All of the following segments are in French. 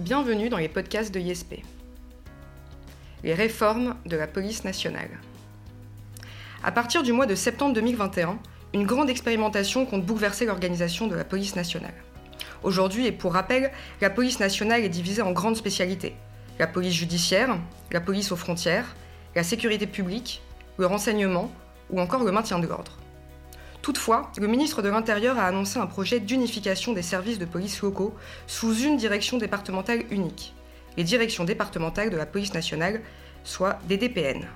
bienvenue dans les podcasts de ISP. Les réformes de la police nationale. À partir du mois de septembre 2021, une grande expérimentation compte bouleverser l'organisation de la police nationale. Aujourd'hui, et pour rappel, la police nationale est divisée en grandes spécialités. La police judiciaire, la police aux frontières, la sécurité publique, le renseignement ou encore le maintien de l'ordre. Toutefois, le ministre de l'Intérieur a annoncé un projet d'unification des services de police locaux sous une direction départementale unique, les directions départementales de la police nationale, soit des DPN.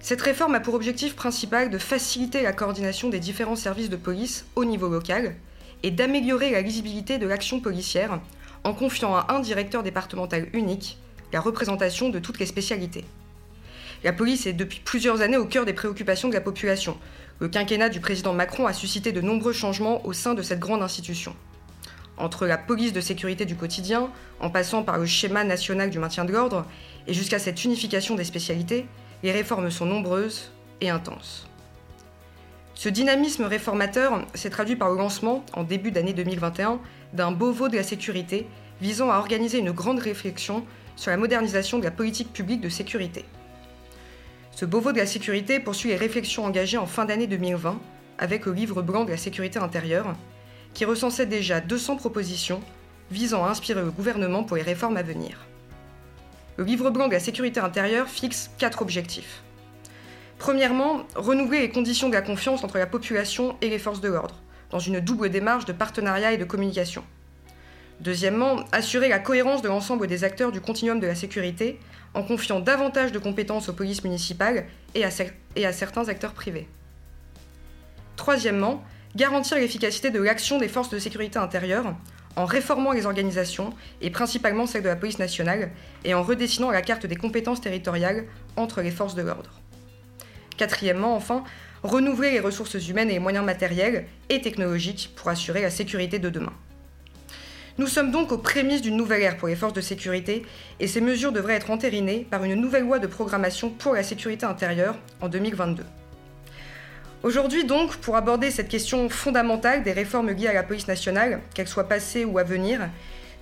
Cette réforme a pour objectif principal de faciliter la coordination des différents services de police au niveau local et d'améliorer la lisibilité de l'action policière en confiant à un directeur départemental unique la représentation de toutes les spécialités. La police est depuis plusieurs années au cœur des préoccupations de la population. Le quinquennat du président Macron a suscité de nombreux changements au sein de cette grande institution. Entre la police de sécurité du quotidien, en passant par le schéma national du maintien de l'ordre, et jusqu'à cette unification des spécialités, les réformes sont nombreuses et intenses. Ce dynamisme réformateur s'est traduit par le lancement, en début d'année 2021, d'un Beauvau de la sécurité visant à organiser une grande réflexion sur la modernisation de la politique publique de sécurité. Ce Beauvau de la sécurité poursuit les réflexions engagées en fin d'année 2020 avec le livre blanc de la sécurité intérieure, qui recensait déjà 200 propositions visant à inspirer le gouvernement pour les réformes à venir. Le livre blanc de la sécurité intérieure fixe quatre objectifs. Premièrement, renouveler les conditions de la confiance entre la population et les forces de l'ordre, dans une double démarche de partenariat et de communication. Deuxièmement, assurer la cohérence de l'ensemble des acteurs du continuum de la sécurité en confiant davantage de compétences aux polices municipales et à, certains acteurs privés. Troisièmement, garantir l'efficacité de l'action des forces de sécurité intérieure en réformant les organisations, et principalement celle de la police nationale, et en redessinant la carte des compétences territoriales entre les forces de l'ordre. Quatrièmement, enfin, renouveler les ressources humaines et les moyens matériels et technologiques pour assurer la sécurité de demain. Nous sommes donc aux prémices d'une nouvelle ère pour les forces de sécurité et ces mesures devraient être entérinées par une nouvelle loi de programmation pour la sécurité intérieure en 2022. Aujourd'hui donc, pour aborder cette question fondamentale des réformes liées à la police nationale, qu'elles soient passées ou à venir,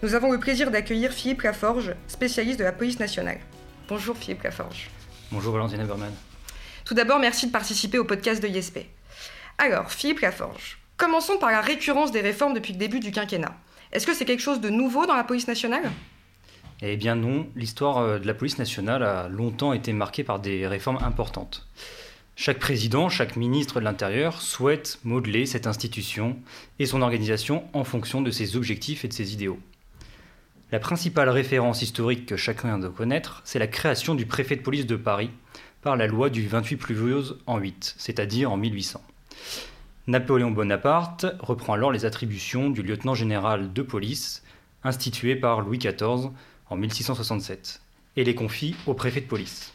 nous avons le plaisir d'accueillir Philippe Laforge, spécialiste de la police nationale. Bonjour Philippe Laforge. Bonjour Valentine Eberman. Tout d'abord, merci de participer au podcast de ISP. Alors, Philippe Laforge, commençons par la récurrence des réformes depuis le début du quinquennat. Est-ce que c'est quelque chose de nouveau dans la police nationale? Eh bien non, l'histoire euh, de la police nationale a longtemps été marquée par des réformes importantes. Chaque président, chaque ministre de l'Intérieur souhaite modeler cette institution et son organisation en fonction de ses objectifs et de ses idéaux. La principale référence historique que chacun doit connaître, c'est la création du préfet de police de Paris par la loi du 28 pluvieuse en 8, c'est-à-dire en 1800. Napoléon Bonaparte reprend alors les attributions du lieutenant général de police, institué par Louis XIV en 1667, et les confie au préfet de police.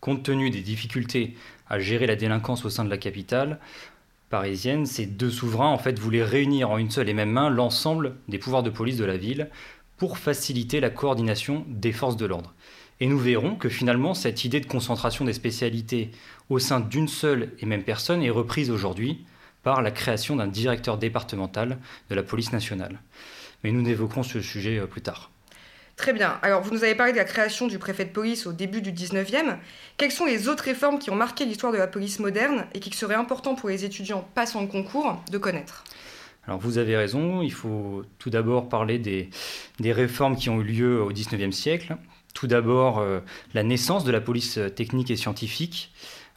Compte tenu des difficultés à gérer la délinquance au sein de la capitale parisienne, ces deux souverains voulaient réunir en une seule et même main l'ensemble des pouvoirs de police de la ville pour faciliter la coordination des forces de l'ordre. Et nous verrons que finalement, cette idée de concentration des spécialités au sein d'une seule et même personne est reprise aujourd'hui par la création d'un directeur départemental de la police nationale. Mais nous évoquerons ce sujet euh, plus tard. Très bien. Alors, vous nous avez parlé de la création du préfet de police au début du 19e. Quelles sont les autres réformes qui ont marqué l'histoire de la police moderne et qui seraient important pour les étudiants passant le concours de connaître? Alors vous avez raison, il faut tout d'abord parler des, des, réformes qui ont eu lieu au 19e siècle, tout d'abord, euh, la naissance de la police technique et scientifique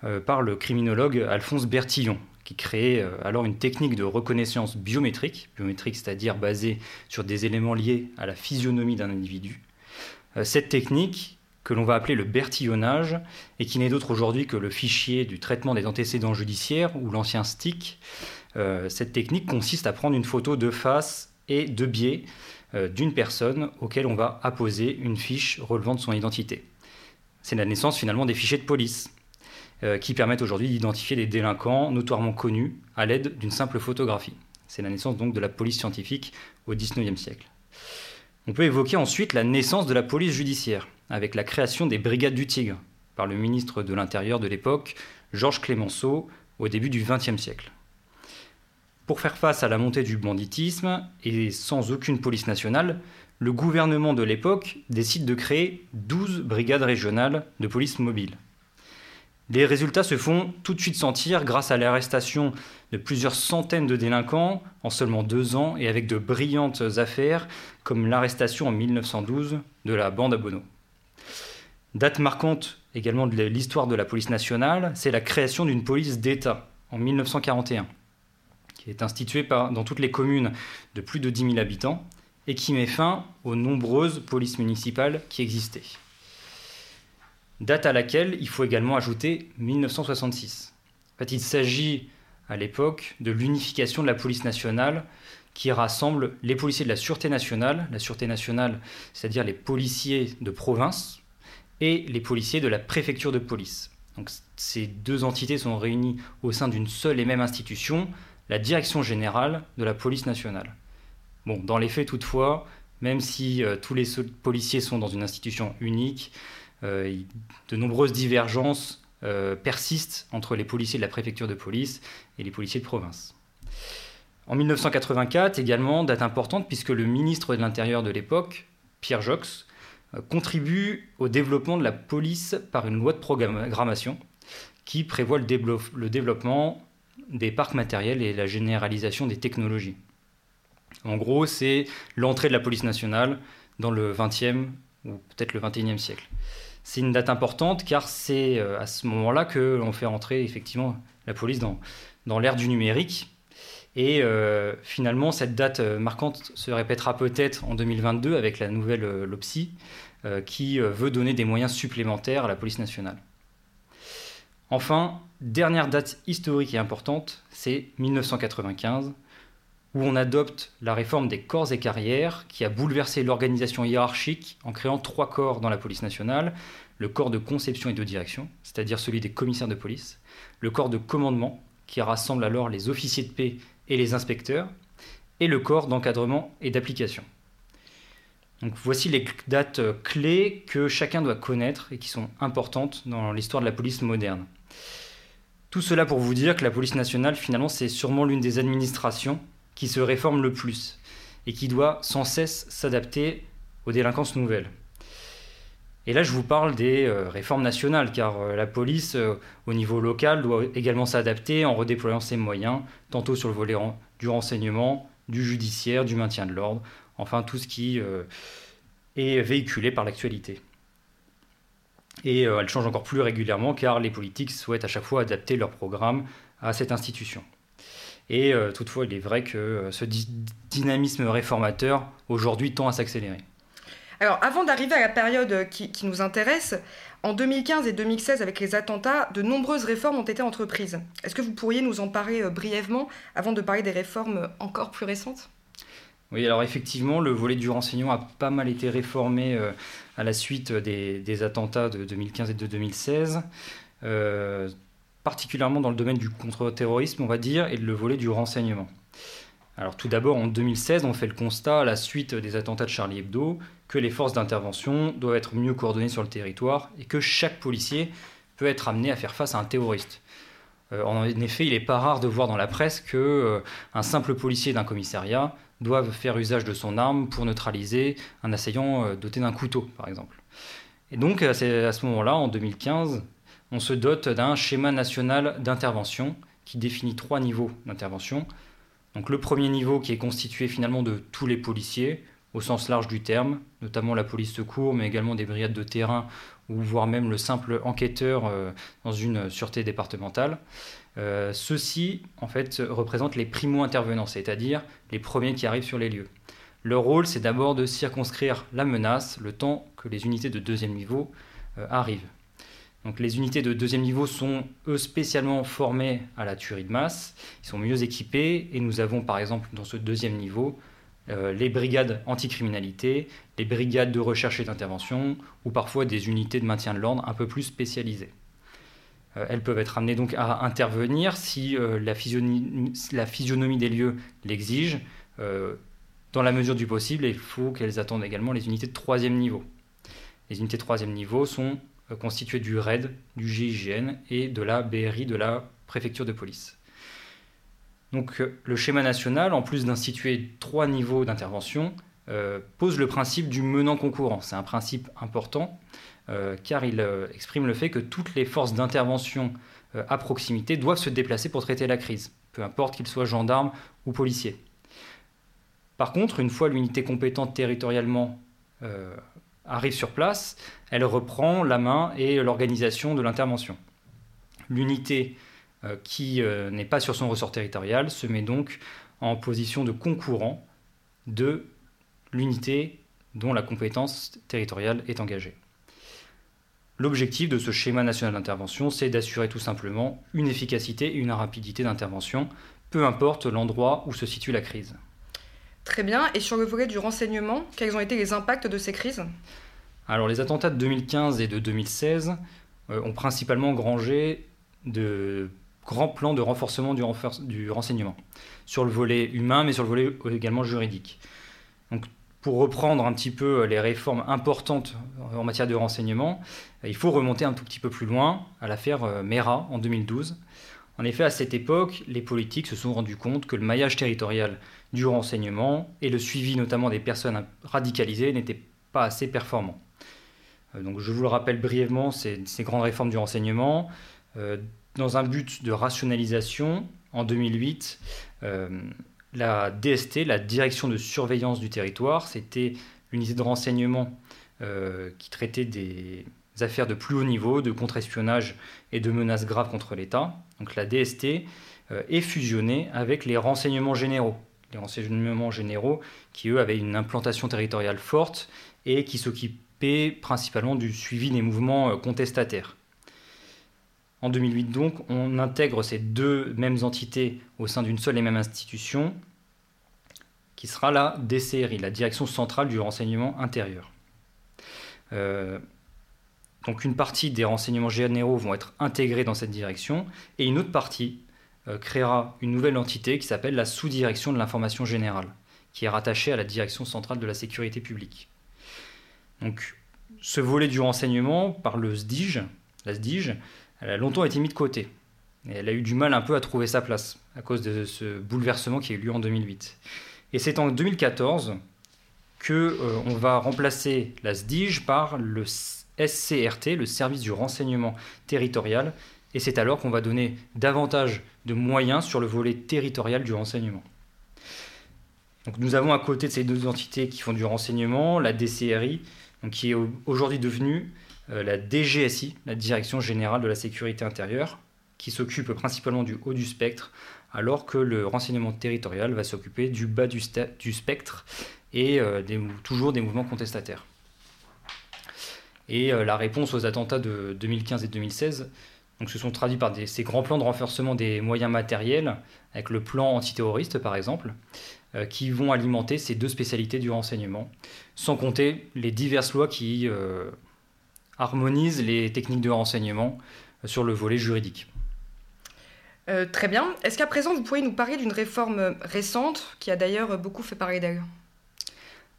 euh, par le criminologue Alphonse Bertillon, qui euh, alors une technique de reconnaissance biométrique, biométrique c'est-à-dire basée sur des éléments liés à la physionomie d'un individu. cette technique, que l'on va appeler le bertillonnage, et qui n'est d'autre aujourd'hui que le fichier du traitement des antécédents judiciaires, ou l'ancien STIC, cette technique consiste à prendre une photo de face et de biais euh, d'une personne auquel on va apposer une fiche relevant de son identité. C'est la naissance finalement des fichiers de police, euh, qui permettent aujourd'hui d'identifier des délinquants notoirement connus à l'aide d'une simple photographie. C'est la naissance donc de la police scientifique au XIXe siècle. On peut évoquer ensuite la naissance de la police judiciaire, avec la création des brigades du Tigre, par le ministre de l'Intérieur de l'époque, Georges Clémenceau, au début du XXe siècle. Pour faire face à la montée du banditisme et sans aucune police nationale, le gouvernement de l'époque décide de créer 12 brigades régionales de police mobile. Les résultats se font tout de suite sentir grâce à l'arrestation de plusieurs centaines de délinquants en seulement deux ans et avec de brillantes affaires comme l'arrestation en 1912 de la bande à Bono. Date marquante également de l'histoire de la police nationale, c'est la création d'une police d'État en 1941, qui est instituée dans toutes les communes de plus de 10 000 habitants et qui met fin aux nombreuses polices municipales qui existaient. Date à laquelle il faut également ajouter 1966. En fait, il s'agit à l'époque de l'unification de la police nationale qui rassemble les policiers de la Sûreté nationale, la Sûreté nationale, c'est-à-dire les policiers de province, et les policiers de la préfecture de police. Donc, ces deux entités sont réunies au sein d'une seule et même institution, la Direction générale de la police nationale. Bon, dans les faits toutefois, même si euh, tous les policiers sont dans une institution unique, euh, de nombreuses divergences euh, persistent entre les policiers de la préfecture de police et les policiers de province. En 1984 également, date importante puisque le ministre de l'Intérieur de l'époque, Pierre Jox, contribue au développement de la police par une loi de programmation qui prévoit le, développement des parcs matériels et la généralisation des technologies. En gros, c'est l'entrée de la police nationale dans le 20e ou peut-être le 21e siècle. C'est une date importante car c'est euh, à ce moment-là que l'on fait entrer effectivement la police dans, l'ère du numérique. Et euh, finalement, cette date euh, marquante se répétera peut-être en 2022 avec la nouvelle LOPSI qui veut donner des moyens supplémentaires à la police nationale. Enfin, dernière date historique et importante, c'est 1995 où on adopte la réforme des corps et carrières qui a bouleversé l'organisation hiérarchique en créant trois corps dans la police nationale, le corps de conception et de direction, c'est-à-dire celui des commissaires de police, le corps de commandement qui rassemble alors les officiers de paix et les inspecteurs, et le corps d'encadrement et d'application. Voici les dates clés que chacun doit connaître et qui sont importantes dans l'histoire de la police moderne. Tout cela pour vous dire que la police nationale, finalement, c'est sûrement l'une des administrations qui se réforme le plus et qui doit sans cesse s'adapter aux délinquances nouvelles. Et là, je vous parle des euh, réformes nationales, car euh, la police, euh, au niveau local, doit également s'adapter en redéployant ses moyens, tantôt sur le volet du renseignement, du judiciaire, du maintien de l'ordre, enfin tout ce qui est véhiculé par l'actualité. Et elle change encore plus régulièrement, car les politiques souhaitent à chaque fois adapter leur programme à cette institution. Et euh, toutefois, il est vrai que euh, ce dynamisme réformateur, aujourd'hui, tend à s'accélérer. Alors, avant d'arriver à la période qui, nous intéresse, en 2015 et 2016, avec les attentats, de nombreuses réformes ont été entreprises. Est-ce que vous pourriez nous en parler euh, brièvement avant de parler des réformes encore plus récentes? Oui, alors effectivement, le volet du renseignement a pas mal été réformé à la suite des, attentats de 2015 et de 2016 particulièrement dans le domaine du contre-terrorisme, on va dire, et le volet du renseignement. Alors tout d'abord, en 2016, on fait le constat, à la suite des attentats de Charlie Hebdo, que les forces d'intervention doivent être mieux coordonnées sur le territoire et que chaque policier peut être amené à faire face à un terroriste. Euh, en effet, il n'est pas rare de voir dans la presse que euh, un simple policier d'un commissariat doit faire usage de son arme pour neutraliser un assaillant euh, doté d'un couteau, par exemple. Et donc, à ce moment-là, en 2015, on se dote d'un schéma national d'intervention qui définit trois niveaux d'intervention. Donc le premier niveau qui est constitué finalement de tous les policiers au sens large du terme, notamment la police secours, mais également des brigades de terrain ou voire même le simple enquêteur euh, dans une sûreté départementale. Euh, ceux-ci, en fait, représentent les primo-intervenants, c'est-à-dire les premiers qui arrivent sur les lieux. Leur rôle, c'est d'abord de circonscrire la menace le temps que les unités de deuxième niveau euh, arrivent. Donc les unités de deuxième niveau sont, eux, spécialement formées à la tuerie de masse. Ils sont mieux équipés et nous avons, par exemple, dans ce deuxième niveau, euh, les brigades anticriminalité, les brigades de recherche et d'intervention, ou parfois des unités de maintien de l'ordre un peu plus spécialisées. Euh, elles peuvent être amenées donc à intervenir si euh, la, physionomie, la, physionomie, des lieux l'exige. dans la mesure du possible, il faut qu'elles attendent également les unités de troisième niveau. Les unités de troisième niveau sont euh, constitué du RAID, du GIGN et de la BRI de la préfecture de police. Donc euh, le schéma national, en plus d'instituer trois niveaux d'intervention, pose le principe du menant concourant. C'est un principe important car il exprime le fait que toutes les forces d'intervention à proximité doivent se déplacer pour traiter la crise, peu importe qu'ils soient gendarmes ou policiers. Par contre, une fois l'unité compétente territorialement arrive sur place, elle reprend la main et l'organisation de l'intervention. L'unité euh, qui euh, n'est pas sur son ressort territorial se met donc en position de concurrent de l'unité dont la compétence territoriale est engagée. L'objectif de ce schéma national d'intervention, c'est d'assurer tout simplement une efficacité et une rapidité d'intervention, peu importe l'endroit où se situe la crise. Très bien. Et sur le volet du renseignement, quels ont été les impacts de ces crises? Alors les attentats de 2015 et de 2016 euh, ont principalement grangé de grands plans de renforcement du, renseignement, sur le volet humain, mais sur le volet également juridique. Donc, pour reprendre un petit peu les réformes importantes en matière de renseignement, il faut remonter un tout petit peu plus loin à l'affaire euh, Mera en 2012. En effet, à cette époque, les politiques se sont rendus compte que le maillage territorial du renseignement et le suivi notamment des personnes radicalisées n'étaient pas assez performants. Euh, donc, je vous le rappelle brièvement, ces, ces grandes réformes du renseignement, euh, dans un but de rationalisation, en 2008, euh, la DST, la Direction de surveillance du territoire, c'était l'unité de renseignement qui traitait des affaires de plus haut niveau, de contre-espionnage et de menaces graves contre l'État. Donc la DST est fusionnée avec les renseignements généraux, les renseignements généraux qui, eux, avaient une implantation territoriale forte et qui s'occupaient principalement du suivi des mouvements euh, contestataires. En 2008, donc, on intègre ces deux mêmes entités au sein d'une seule et même institution, qui sera la DCRI, la Direction centrale du renseignement intérieur. Euh, donc une partie des renseignements généraux vont être intégrés dans cette direction, et une autre partie euh, créera une nouvelle entité qui s'appelle la sous-direction de l'information générale, qui est rattachée à la direction centrale de la sécurité publique. Donc, ce volet du renseignement, par le SDIG, la SDIG, elle a longtemps été mise de côté. Elle a eu du mal un peu à trouver sa place à cause de ce bouleversement qui a eu lieu en 2008. Et c'est en 2014 que euh, on va remplacer la SDIG par le SCRT, le service du renseignement territorial, et c'est alors qu'on va donner davantage de moyens sur le volet territorial du renseignement. Nous avons à côté de ces deux entités qui font du renseignement, la DCRI, qui est aujourd'hui devenue euh, la DGSI, la Direction générale de la sécurité intérieure, qui s'occupe principalement du haut du spectre, alors que le renseignement territorial va s'occuper du bas du, spectre et euh, toujours des mouvements contestataires. Et euh, la réponse aux attentats de 2015 et 2016 donc, se sont traduits par ces grands plans de renforcement des moyens matériels, avec le plan antiterroriste par exemple, euh, qui vont alimenter ces deux spécialités du renseignement, sans compter les diverses lois qui euh, harmonisent les techniques de renseignement euh, sur le volet juridique. très bien. Est-ce qu'à présent, vous pourriez nous parler d'une réforme récente qui a d'ailleurs beaucoup fait parler d'elle?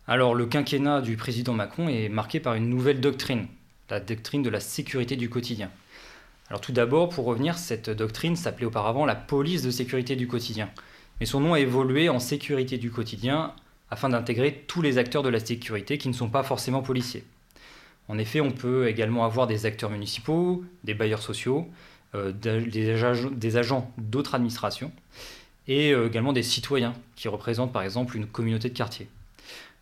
Alors, le quinquennat du président Macron est marqué par une nouvelle doctrine, la doctrine de la sécurité du quotidien. Alors tout d'abord, pour revenir, cette doctrine s'appelait auparavant la police de sécurité du quotidien. Mais son nom a évolué en sécurité du quotidien afin d'intégrer tous les acteurs de la sécurité qui ne sont pas forcément policiers. En effet, on peut également avoir des acteurs municipaux, des bailleurs sociaux, euh, des, agents d'autres administrations et euh, également des citoyens qui représentent par exemple une communauté de quartier.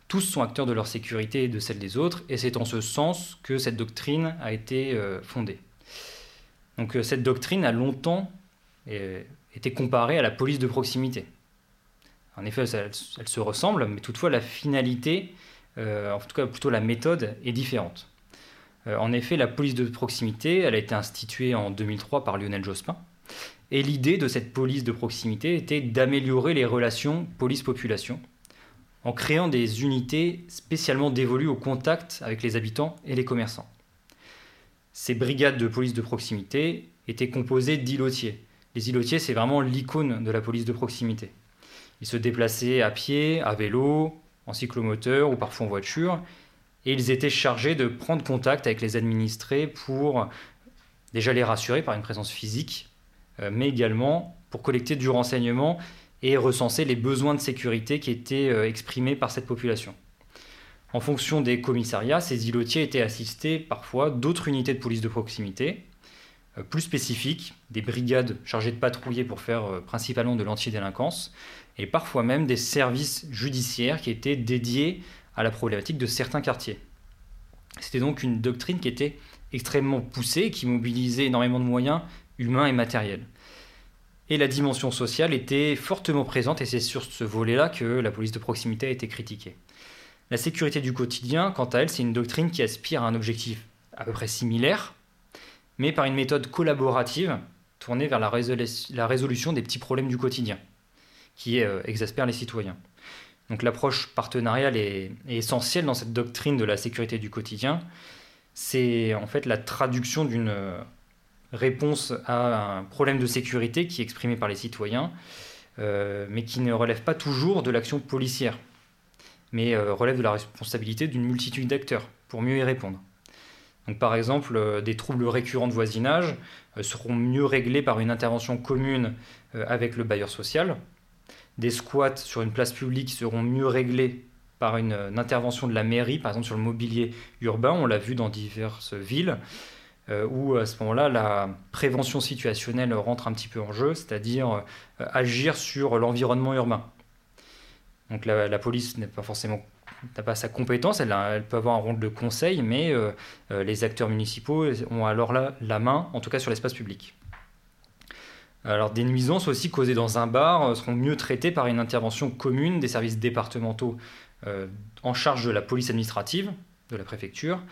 Tous sont acteurs de leur sécurité et de celle des autres et c'est en ce sens que cette doctrine a été euh, fondée. Donc cette doctrine a longtemps été comparée à la police de proximité. En effet, elle, se ressemble, mais toutefois la finalité, en tout cas plutôt la méthode, est différente. en effet, la police de proximité, elle a été instituée en 2003 par Lionel Jospin. Et l'idée de cette police de proximité était d'améliorer les relations police-population en créant des unités spécialement dévolues au contact avec les habitants et les commerçants. Ces brigades de police de proximité étaient composées d'îlotiers. Les îlotiers, c'est vraiment l'icône de la police de proximité. Ils se déplaçaient à pied, à vélo, en cyclomoteur ou parfois en voiture, et ils étaient chargés de prendre contact avec les administrés pour déjà les rassurer par une présence physique, euh, mais également pour collecter du renseignement et recenser les besoins de sécurité qui étaient euh, exprimés par cette population. En fonction des commissariats, ces îlotiers étaient assistés parfois d'autres unités de police de proximité, euh, plus spécifiques, des brigades chargées de patrouiller pour faire principalement de l'antidélinquance, et parfois même des services judiciaires qui étaient dédiés à la problématique de certains quartiers. C'était donc une doctrine qui était extrêmement poussée, qui mobilisait énormément de moyens humains et matériels. Et la dimension sociale était fortement présente, et c'est sur ce volet-là que la police de proximité a été critiquée. La sécurité du quotidien, quant à elle, c'est une doctrine qui aspire à un objectif à peu près similaire, mais par une méthode collaborative tournée vers la, résolution des petits problèmes du quotidien, qui euh, exaspère les citoyens. Donc l'approche partenariale est, essentielle dans cette doctrine de la sécurité du quotidien. C'est en fait la traduction d'une euh, réponse à un problème de sécurité qui est exprimé par les citoyens, euh, mais qui ne relève pas toujours de l'action policière, mais relève de la responsabilité d'une multitude d'acteurs pour mieux y répondre. Donc, par exemple, des troubles récurrents de voisinage seront mieux réglés par une intervention commune avec le bailleur social, des squats sur une place publique seront mieux réglés par une, intervention de la mairie, par exemple sur le mobilier urbain, on l'a vu dans diverses villes, euh, où à ce moment-là, la prévention situationnelle rentre un petit peu en jeu, c'est-à-dire euh, agir sur l'environnement urbain. Donc la, police n'est pas forcément sa compétence, elle, peut avoir un rôle de conseil, mais euh, les acteurs municipaux ont alors la main, en tout cas sur l'espace public. Alors des nuisances aussi causées dans un bar euh, seront mieux traitées par une intervention commune des services départementaux euh, en charge de la police administrative de la préfecture.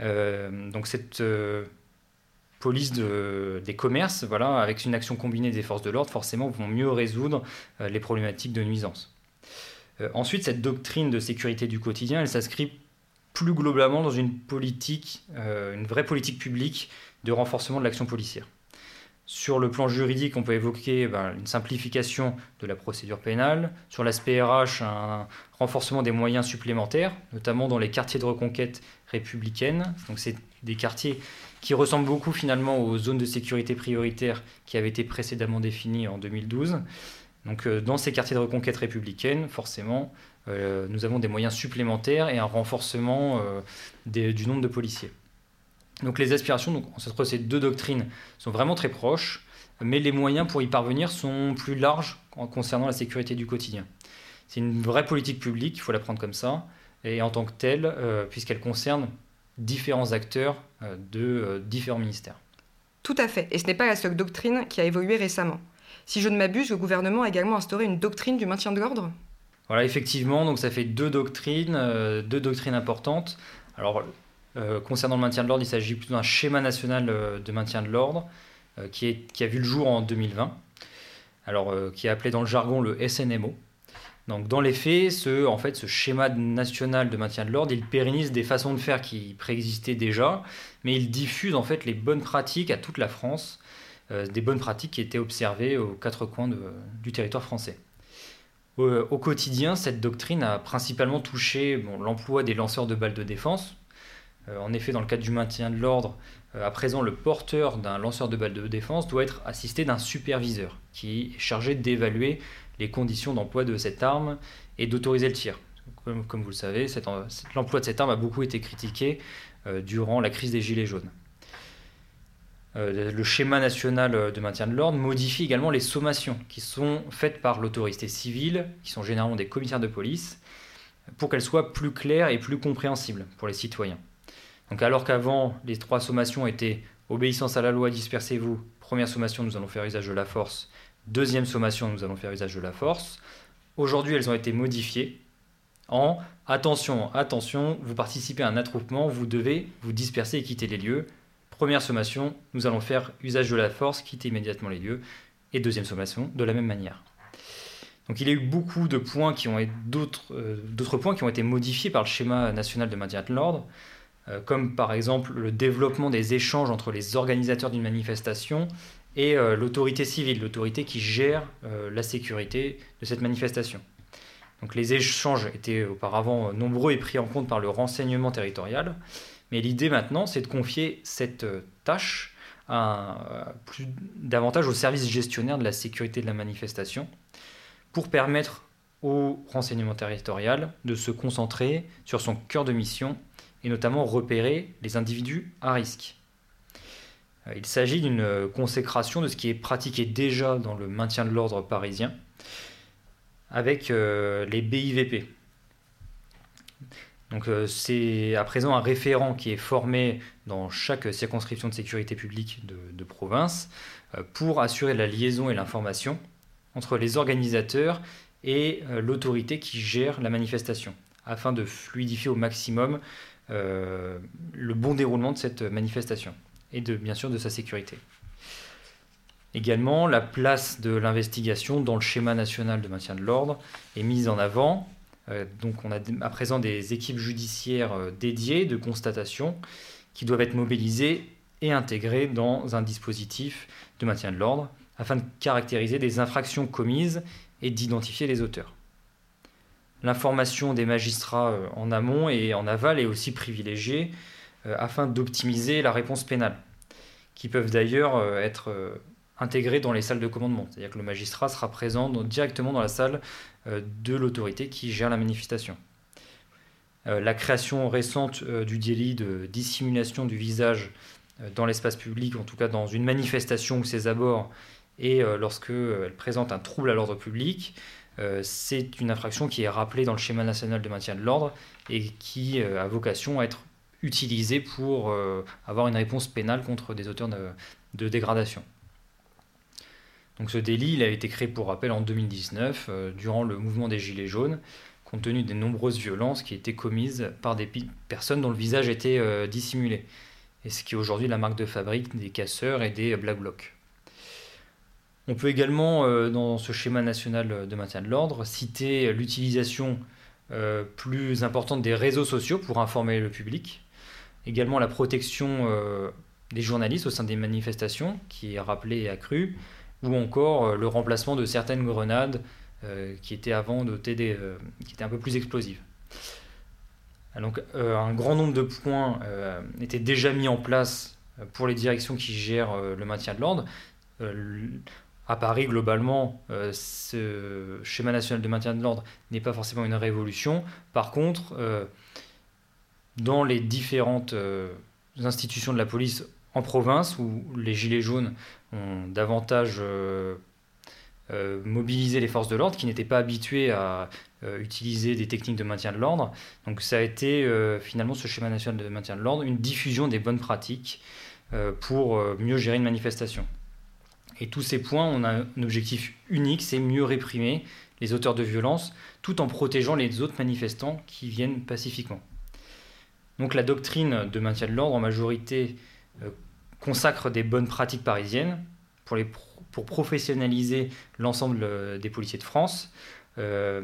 Euh, donc cette police des commerces, voilà, avec une action combinée des forces de l'ordre, forcément vont mieux résoudre les problématiques de nuisance. ensuite, cette doctrine de sécurité du quotidien, elle s'inscrit plus globalement dans une politique, une vraie politique publique de renforcement de l'action policière. Sur le plan juridique, on peut évoquer ben, une simplification de la procédure pénale. Sur l'aspect RH, un renforcement des moyens supplémentaires, notamment dans les quartiers de reconquête républicaine. Donc, c'est des quartiers qui ressemblent beaucoup finalement aux zones de sécurité prioritaires qui avaient été précédemment définies en 2012. Donc, euh, dans ces quartiers de reconquête républicaine, forcément, euh, nous avons des moyens supplémentaires et un renforcement euh, du nombre de policiers. Donc les aspirations donc, entre ces deux doctrines sont vraiment très proches, mais les moyens pour y parvenir sont plus larges en concernant la sécurité du quotidien. C'est une vraie politique publique, il faut la prendre comme ça, et en tant que telle, euh, puisqu'elle concerne différents acteurs euh, de euh, différents ministères. Tout à fait, et ce n'est pas la seule doctrine qui a évolué récemment. Si je ne m'abuse, le gouvernement a également instauré une doctrine du maintien de l'ordre Voilà, effectivement, donc ça fait deux doctrines, deux doctrines importantes. Alors, euh, concernant le maintien de l'ordre, il s'agit plutôt d'un schéma national euh, de maintien de l'ordre euh, qui, a vu le jour en 2020, alors, qui est appelé dans le jargon le SNMO. Donc, dans les faits, ce, schéma national de maintien de l'ordre, il pérennise des façons de faire qui préexistaient déjà, mais il diffuse en fait les bonnes pratiques à toute la France, des bonnes pratiques qui étaient observées aux quatre coins du territoire français. Au, quotidien, cette doctrine a principalement touché l'emploi des lanceurs de balles de défense, en effet, dans le cadre du maintien de l'ordre, euh, à présent, le porteur d'un lanceur de balles de défense doit être assisté d'un superviseur qui est chargé d'évaluer les conditions d'emploi de cette arme et d'autoriser le tir. Comme, vous le savez, l'emploi de cette arme a beaucoup été critiqué euh, durant la crise des Gilets jaunes. le schéma national de maintien de l'ordre modifie également les sommations qui sont faites par l'autorité civile, qui sont généralement des commissaires de police, pour qu'elles soient plus claires et plus compréhensibles pour les citoyens. Donc alors qu'avant, les trois sommations étaient obéissance à la loi, dispersez-vous. Première sommation, nous allons faire usage de la force. Deuxième sommation, nous allons faire usage de la force. Aujourd'hui, elles ont été modifiées en attention, attention, vous participez à un attroupement, vous devez vous disperser et quitter les lieux. Première sommation, nous allons faire usage de la force, quitter immédiatement les lieux. Et deuxième sommation, de la même manière. Donc il y a eu beaucoup de points qui ont d'autres euh, points qui ont été modifiés par le schéma national de maintien de l'ordre. Euh, comme par exemple le développement des échanges entre les organisateurs d'une manifestation et euh, l'autorité civile, l'autorité qui gère euh, la sécurité de cette manifestation. Donc les échanges étaient auparavant nombreux et pris en compte par le renseignement territorial, mais l'idée maintenant c'est de confier cette tâche davantage au service gestionnaire de la sécurité de la manifestation pour permettre au renseignement territorial de se concentrer sur son cœur de mission et notamment repérer les individus à risque. Euh, il s'agit d'une consécration de ce qui est pratiqué déjà dans le maintien de l'ordre parisien avec euh, les BIVP. Donc euh, c'est à présent un référent qui est formé dans chaque circonscription de sécurité publique de, province pour assurer la liaison et l'information entre les organisateurs et l'autorité qui gère la manifestation, afin de fluidifier au maximum le bon déroulement de cette manifestation et bien sûr de sa sécurité. Également, la place de l'investigation dans le schéma national de maintien de l'ordre est mise en avant. Euh, donc on a à présent des équipes judiciaires euh, dédiées de constatation qui doivent être mobilisées et intégrées dans un dispositif de maintien de l'ordre afin de caractériser des infractions commises et d'identifier les auteurs. L'information des magistrats euh, en amont et en aval est aussi privilégiée euh, afin d'optimiser la réponse pénale, qui peuvent d'ailleurs euh, être intégrés dans les salles de commandement. C'est-à-dire que le magistrat sera présent directement dans la salle de l'autorité qui gère la manifestation. la création récente du délit de dissimulation du visage dans l'espace public, en tout cas dans une manifestation ou ses abords, et lorsqu'elle présente un trouble à l'ordre public, c'est une infraction qui est rappelée dans le schéma national de maintien de l'ordre et qui a vocation à être utilisé pour euh, avoir une réponse pénale contre des auteurs de, dégradation. Donc ce délit a été créé pour rappel en 2019 euh, durant le mouvement des Gilets jaunes compte tenu des nombreuses violences qui étaient commises par des personnes dont le visage était euh, dissimulé et ce qui est aujourd'hui la marque de fabrique des casseurs et des black blocs. On peut également, dans ce schéma national de maintien de l'ordre, citer l'utilisation plus importante des réseaux sociaux pour informer le public, également la protection euh, des journalistes au sein des manifestations, qui est rappelée et accrue, ou encore euh, le remplacement de certaines grenades euh, qui étaient avant dotées des, qui étaient un peu plus explosives. Donc, un grand nombre de points étaient déjà mis en place pour les directions qui gèrent le maintien de l'ordre. À Paris, globalement, ce schéma national de maintien de l'ordre n'est pas forcément une révolution. Par contre, dans les différentes euh, institutions de la police en province, où les Gilets jaunes ont davantage euh, euh, mobilisé les forces de l'ordre, qui n'étaient pas habituées à utiliser des techniques de maintien de l'ordre. Donc ça a été finalement ce schéma national de maintien de l'ordre, une diffusion des bonnes pratiques pour mieux gérer une manifestation. Et tous ces points, on a un objectif unique, c'est mieux réprimer les auteurs de violence, tout en protégeant les autres manifestants qui viennent pacifiquement. Donc la doctrine de maintien de l'ordre en majorité euh, consacre des bonnes pratiques parisiennes pour, professionnaliser l'ensemble euh, des policiers de France. Euh,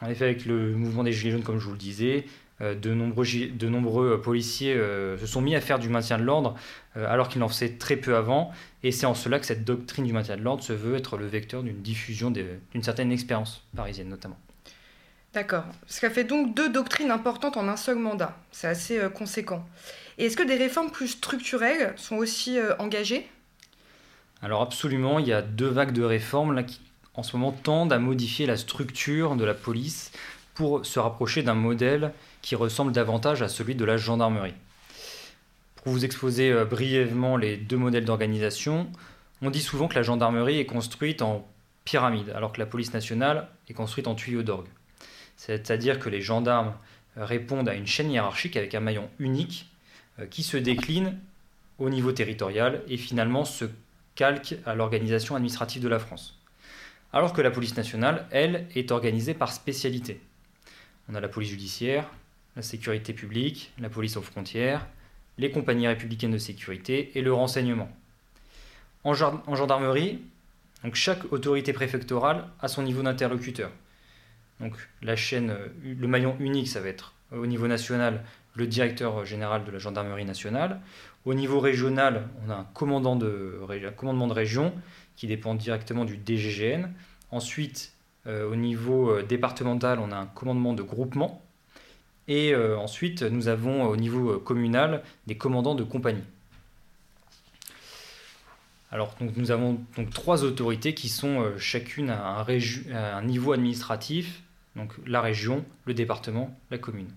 en effet, avec le mouvement des Gilets jaunes, comme je vous le disais, de nombreux, de nombreux policiers se sont mis à faire du maintien de l'ordre alors qu'ils en faisaient très peu avant. Et c'est en cela que cette doctrine du maintien de l'ordre se veut être le vecteur d'une diffusion d'une certaine expérience parisienne notamment. D'accord. Ça fait donc deux doctrines importantes en un seul mandat. C'est assez euh, conséquent. Et est-ce que des réformes plus structurelles sont aussi euh, engagées? Alors absolument, il y a deux vagues de réformes là, qui en ce moment tendent à modifier la structure de la police pour se rapprocher d'un modèle qui ressemble davantage à celui de la gendarmerie. Pour vous exposer euh, brièvement les deux modèles d'organisation, on dit souvent que la gendarmerie est construite en pyramide, alors que la police nationale est construite en tuyau d'orgue. C'est-à-dire que les gendarmes répondent à une chaîne hiérarchique avec un maillon unique euh, qui se décline au niveau territorial et finalement se calque à l'organisation administrative de la France. Alors que la police nationale, elle, est organisée par spécialité. On a la police judiciaire, la sécurité publique, la police aux frontières, les compagnies républicaines de sécurité et le renseignement. En, gendarmerie, chaque autorité préfectorale a son niveau d'interlocuteur. Donc la chaîne, euh, le maillon unique, ça va être euh, au niveau national le directeur général de la gendarmerie nationale. Au niveau régional, on a un de, commandement de région qui dépend directement du DGGN. Ensuite, au niveau départemental, on a un commandement de groupement. Et ensuite, nous avons au niveau communal des commandants de compagnie. Alors nous avons donc trois autorités qui sont euh, chacune à un, niveau administratif, donc la région, le département, la commune.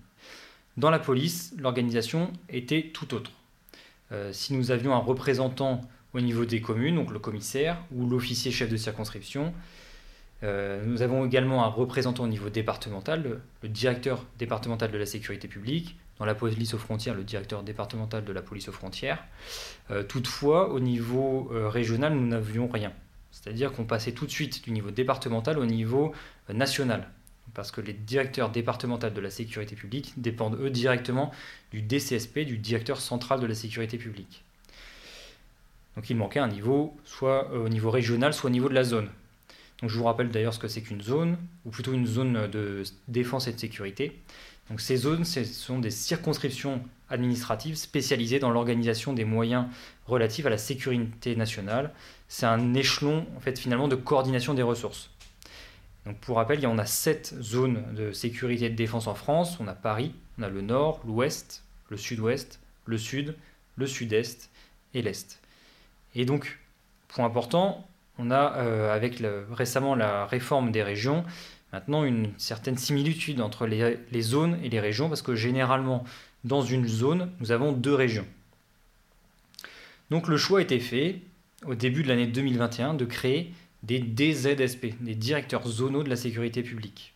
Dans la police, l'organisation était tout autre. Euh, si nous avions un représentant au niveau des communes, donc le commissaire ou l'officier chef de circonscription, euh, nous avons également un représentant au niveau départemental, le, directeur départemental de la sécurité publique, dans la police aux frontières, le directeur départemental de la police aux frontières. Euh, toutefois, au niveau euh, régional, nous n'avions rien. C'est-à-dire qu'on passait tout de suite du niveau départemental au niveau national. Parce que les directeurs départementaux de la sécurité publique dépendent, eux, directement du DCSP, du directeur central de la sécurité publique. Donc il manquait un niveau, soit au niveau régional, soit au niveau de la zone. Je vous rappelle d'ailleurs ce que c'est qu'une zone, ou plutôt une zone de défense et de sécurité. Donc ces zones, ce sont des circonscriptions administratives spécialisées dans l'organisation des moyens relatifs à la sécurité nationale. C'est un échelon en fait finalement de coordination des ressources. Donc pour rappel, il y en a sept zones de sécurité et de défense en France. On a Paris, on a le nord, l'ouest, le sud-ouest, le sud, le sud-est et l'est. Et donc, point important, on a, euh, avec récemment la réforme des régions, maintenant une certaine similitude entre les, zones et les régions, parce que généralement, dans une zone, nous avons deux régions. Donc le choix a été fait, au début de l'année 2021, de créer des DZSP, des directeurs zonaux de la sécurité publique.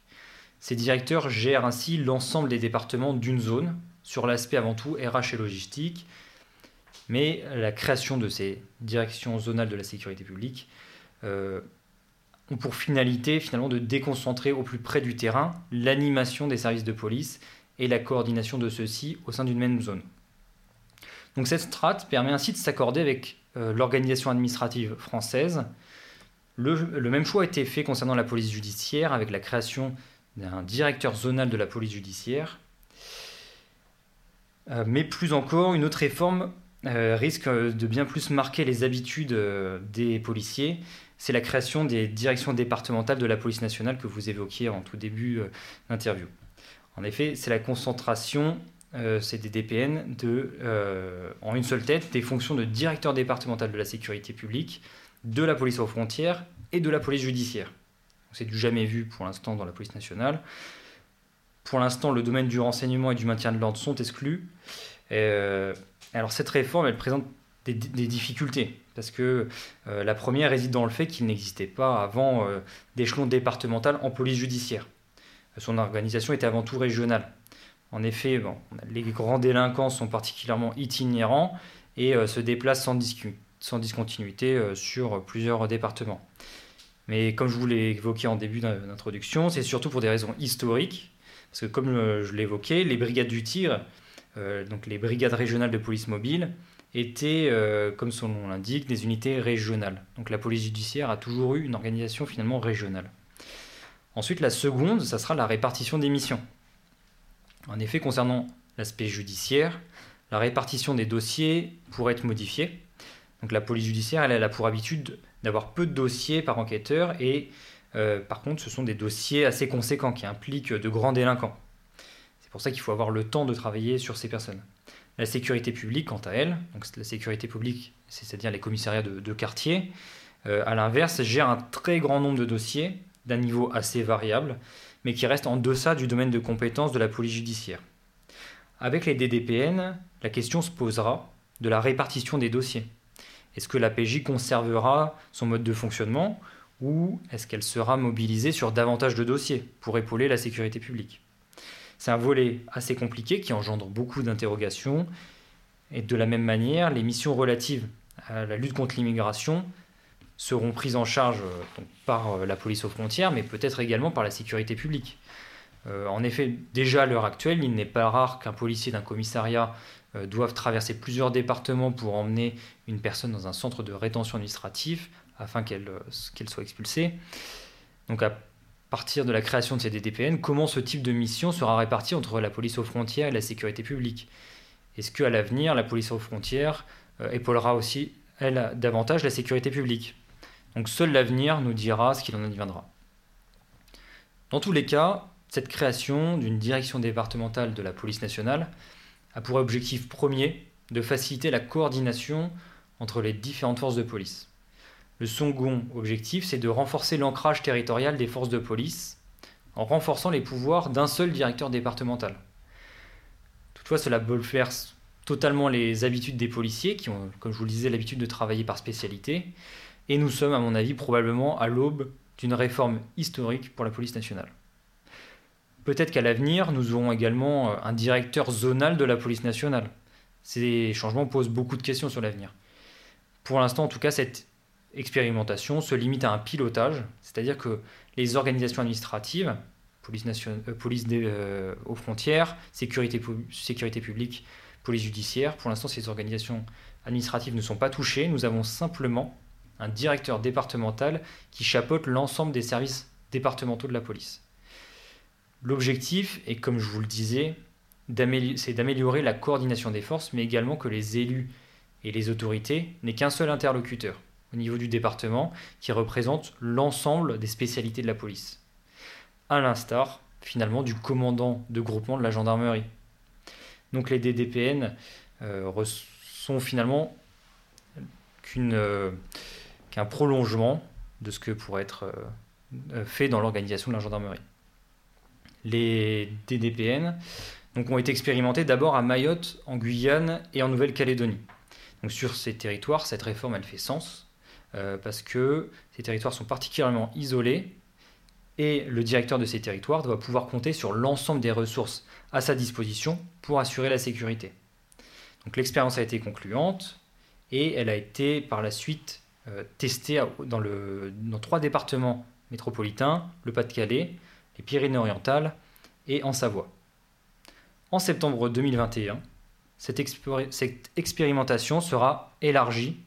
Ces directeurs gèrent ainsi l'ensemble des départements d'une zone, sur l'aspect avant tout RH et logistique, mais la création de ces directions zonales de la sécurité publique euh, ont pour finalité finalement de déconcentrer au plus près du terrain l'animation des services de police et la coordination de ceux-ci au sein d'une même zone. Donc cette strate permet ainsi de s'accorder avec euh, l'organisation administrative française. Le, même choix a été fait concernant la police judiciaire avec la création d'un directeur zonal de la police judiciaire. Euh, mais plus encore, une autre réforme risque de bien plus marquer les habitudes des policiers c'est la création des directions départementales de la police nationale que vous évoquiez en tout début euh, d'interview. En effet, c'est la concentration, euh, c'est des DPN, de, euh, en une seule tête, des fonctions de directeur départemental de la sécurité publique, de la police aux frontières et de la police judiciaire. C'est du jamais vu pour l'instant dans la police nationale. Pour l'instant, le domaine du renseignement et du maintien de l'ordre sont exclus. Alors cette réforme, elle présente des, difficultés. Parce que euh, la première réside dans le fait qu'il n'existait pas avant euh, d'échelon départemental en police judiciaire. Son organisation était avant tout régionale. En effet, les grands délinquants sont particulièrement itinérants et euh, se déplacent sans, sans discontinuité sur plusieurs départements. Mais comme je vous l'ai évoqué en début d'introduction, c'est surtout pour des raisons historiques. Parce que comme je l'évoquais, les brigades du tir, donc les brigades régionales de police mobile, étaient, euh, comme son nom l'indique, des unités régionales. Donc la police judiciaire a toujours eu une organisation finalement régionale. Ensuite, la seconde, ça sera la répartition des missions. En effet, concernant l'aspect judiciaire, la répartition des dossiers pourrait être modifiée. Donc la police judiciaire, elle, a pour habitude d'avoir peu de dossiers par enquêteur et euh, par contre, ce sont des dossiers assez conséquents qui impliquent de grands délinquants. C'est pour ça qu'il faut avoir le temps de travailler sur ces personnes. La sécurité publique, quant à elle, donc la sécurité publique, c'est-à-dire les commissariats de, quartier, euh, à l'inverse, gère un très grand nombre de dossiers d'un niveau assez variable, mais qui reste en deçà du domaine de compétence de la police judiciaire. Avec les DDPN, la question se posera de la répartition des dossiers. Est-ce que la PJ conservera son mode de fonctionnement ou est-ce qu'elle sera mobilisée sur davantage de dossiers pour épauler la sécurité publique? C'est un volet assez compliqué qui engendre beaucoup d'interrogations. Et de la même manière, les missions relatives à la lutte contre l'immigration seront prises en charge euh, par euh, la police aux frontières, mais peut-être également par la sécurité publique. Euh, en effet, déjà à l'heure actuelle, il n'est pas rare qu'un policier d'un commissariat doive traverser plusieurs départements pour emmener une personne dans un centre de rétention administrative afin qu'elle soit expulsée. Donc à partir de la création de ces DDPN, comment ce type de mission sera réparti entre la police aux frontières et la sécurité publique? Est-ce qu'à l'avenir, la police aux frontières euh, épaulera aussi, elle, davantage la sécurité publique? Donc seul l'avenir nous dira ce qu'il en adviendra. Dans tous les cas, cette création d'une direction départementale de la police nationale a pour objectif premier de faciliter la coordination entre les différentes forces de police. Le second objectif, c'est de renforcer l'ancrage territorial des forces de police en renforçant les pouvoirs d'un seul directeur départemental. Toutefois, cela bouleverse totalement les habitudes des policiers qui ont, comme je vous le disais, l'habitude de travailler par spécialité. Et nous sommes, à mon avis, probablement à l'aube d'une réforme historique pour la police nationale. Peut-être qu'à l'avenir, nous aurons également euh, un directeur zonal de la police nationale. Ces changements posent beaucoup de questions sur l'avenir. Pour l'instant, en tout cas, cette expérimentation se limite à un pilotage, c'est-à-dire que les organisations administratives, police, euh, police euh, aux frontières, sécurité, sécurité publique, police judiciaire, pour l'instant, ces organisations administratives ne sont pas touchées. Nous avons simplement un directeur départemental qui chapeaute l'ensemble des services départementaux de la police. L'objectif est, comme je vous le disais, c'est d'améliorer la coordination des forces, mais également que les élus et les autorités n'aient qu'un seul interlocuteur au niveau du département qui représente l'ensemble des spécialités de la police. À l'instar, finalement, du commandant de groupement de la gendarmerie. Donc les DDPN euh, sont finalement euh, un prolongement de ce que pourrait être euh, fait dans l'organisation de la gendarmerie. Les DDPN ont été expérimentés d'abord à Mayotte, en Guyane et en Nouvelle-Calédonie. Donc sur ces territoires, cette réforme elle fait sens euh, parce que ces territoires sont particulièrement isolés et le directeur de ces territoires doit pouvoir compter sur l'ensemble des ressources à sa disposition pour assurer la sécurité. Donc l'expérience a été concluante et elle a été par la suite euh, testé dans, trois départements métropolitains, le Pas-de-Calais, les Pyrénées-Orientales et en Savoie. En septembre 2021, cette, cette expérimentation sera élargie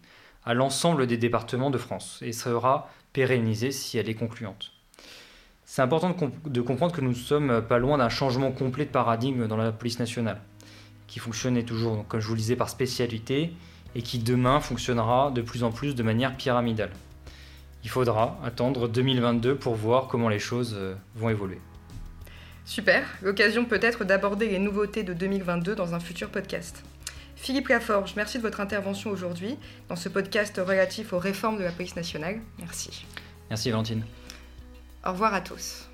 à l'ensemble des départements de France et sera pérennisée si elle est concluante. C'est important de, comprendre que nous ne sommes pas loin d'un changement complet de paradigme dans la police nationale, qui fonctionnait toujours, comme je vous le disais, par spécialité et qui demain fonctionnera de plus en plus de manière pyramidale. Il faudra attendre 2022 pour voir comment les choses euh, vont évoluer. Super, l'occasion peut-être d'aborder les nouveautés de 2022 dans un futur podcast. Philippe Laforge, merci de votre intervention aujourd'hui dans ce podcast relatif aux réformes de la police nationale. Merci. Merci Valentine. Au revoir à tous.